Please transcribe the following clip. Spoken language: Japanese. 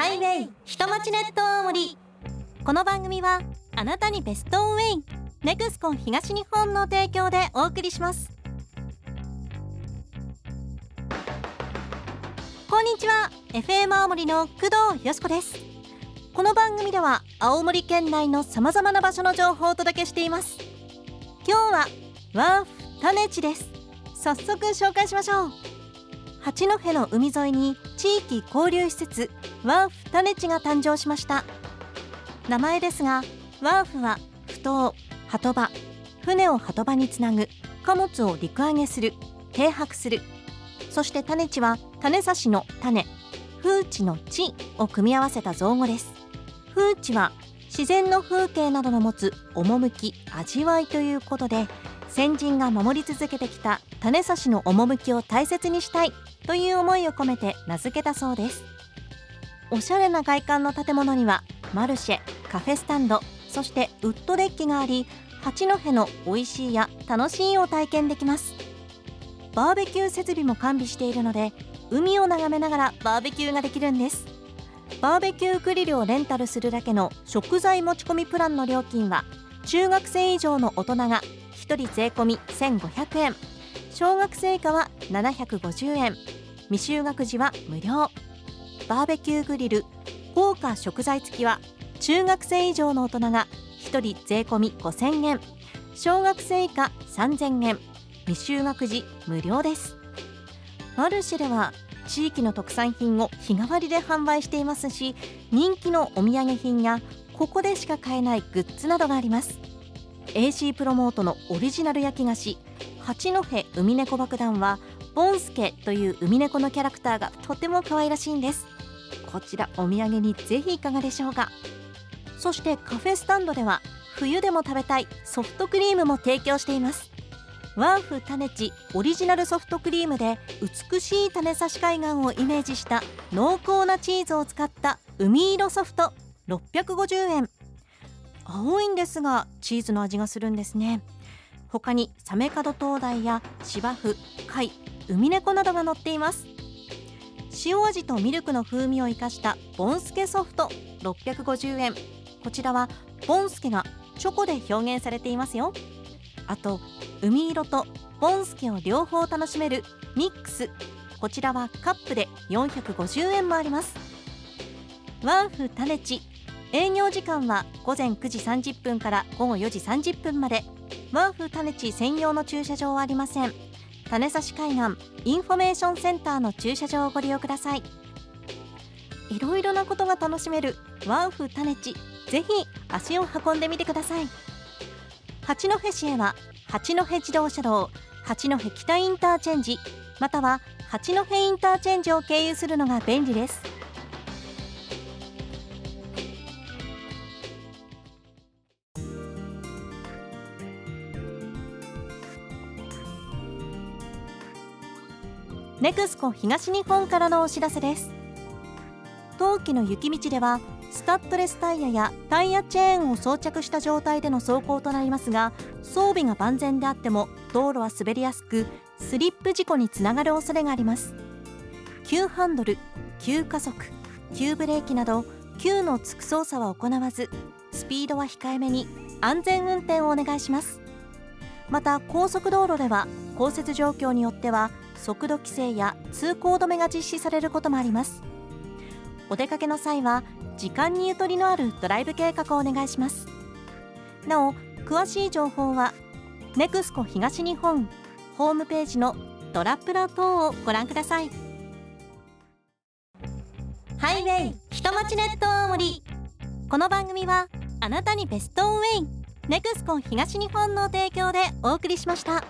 ハイウェイ下町ネット大森この番組はあなたにベストウェイネクスコン東日本の提供でお送りします。こんにちは FM 青森の工藤よしこです。この番組では青森県内のさまざまな場所の情報をお届けしています。今日はワーフ種地です。早速紹介しましょう。八戸の海沿いに地域交流施設ワーフ種地が誕生しました。名前ですがワーフは埠頭鳩場船を鳩場につなぐ貨物を陸揚げする停泊する。そして種地は種差しの種風地の地を組み合わせた造語です。風地は自然の風景などの持つ趣味わいということで先人が守り続けてきた種差しの趣を大切にしたいという思いを込めて名付けたそうです。おしゃれな外観の建物にはマルシェカフェスタンドそしてウッドデッキがあり八戸の美味しいや楽しいを体験できます。バーベキュー設備も完備しているので海を眺めながらバーベキューができるんです。バーベキューグリルをレンタルするだけの食材持ち込みプランの料金は中学生以上の大人が1人税込1500円。小学生以下は750円。未就学児は無料。バーベキューグリル豪華食材付きは中学生以上の大人が1人税込5000円。小学生以下3000円。未就学児無料です。マルシェでは地域の特産品を日替わりで販売していますし人気のお土産品やここでしか買えないグッズなどがあります。AC プロモートのオリジナル焼き菓子八戸海猫爆弾はボンスケという海猫のキャラクターがとても可愛らしいんです。こちらお土産にぜひいかがでしょうか。そしてカフェスタンドでは冬でも食べたいソフトクリームも提供しています。ワーフ種地オリジナルソフトクリームで美しい種差し海岸をイメージした濃厚なチーズを使った海色ソフト650円。青いんですがチーズの味がするんですね。他にサメカド灯台や芝生貝海猫などが載っています。塩味とミルクの風味を生かしたボンスケソフト650円。こちらはボンスケがチョコで表現されていますよ。あと海色とボンスケを両方楽しめるミックス。こちらはカップで450円もあります。ワンフ種地営業時間は午前9時30分から午後4時30分まで。ワンフ種地専用の駐車場はありません。種差し海岸インフォメーションセンターの駐車場をご利用ください。いろいろなことが楽しめるワンフ種地ぜひ足を運んでみてください。八戸市へは八戸自動車道八戸北インターチェンジまたは八戸インターチェンジを経由するのが便利です。ネクスコ東日本からのお知らせです。冬季の雪道ではスタッドレスタイヤやタイヤチェーンを装着した状態での走行となりますが装備が万全であっても道路は滑りやすくスリップ事故につながる恐れがあります。急ハンドル急加速急ブレーキなど急のつく操作は行わずスピードは控えめに安全運転をお願いします。また高速道路では降雪状況によっては速度規制や通行止めが実施されることもあります。お出かけの際は時間にゆとりのあるドライブ計画をお願いします。なお詳しい情報は NEXCO 東日本ホームページのドラプラ等をご覧ください。ハイウェイ人町ネット大森この番組はあなたにベストウェイ。NEXCO 東日本の提供でお送りしました。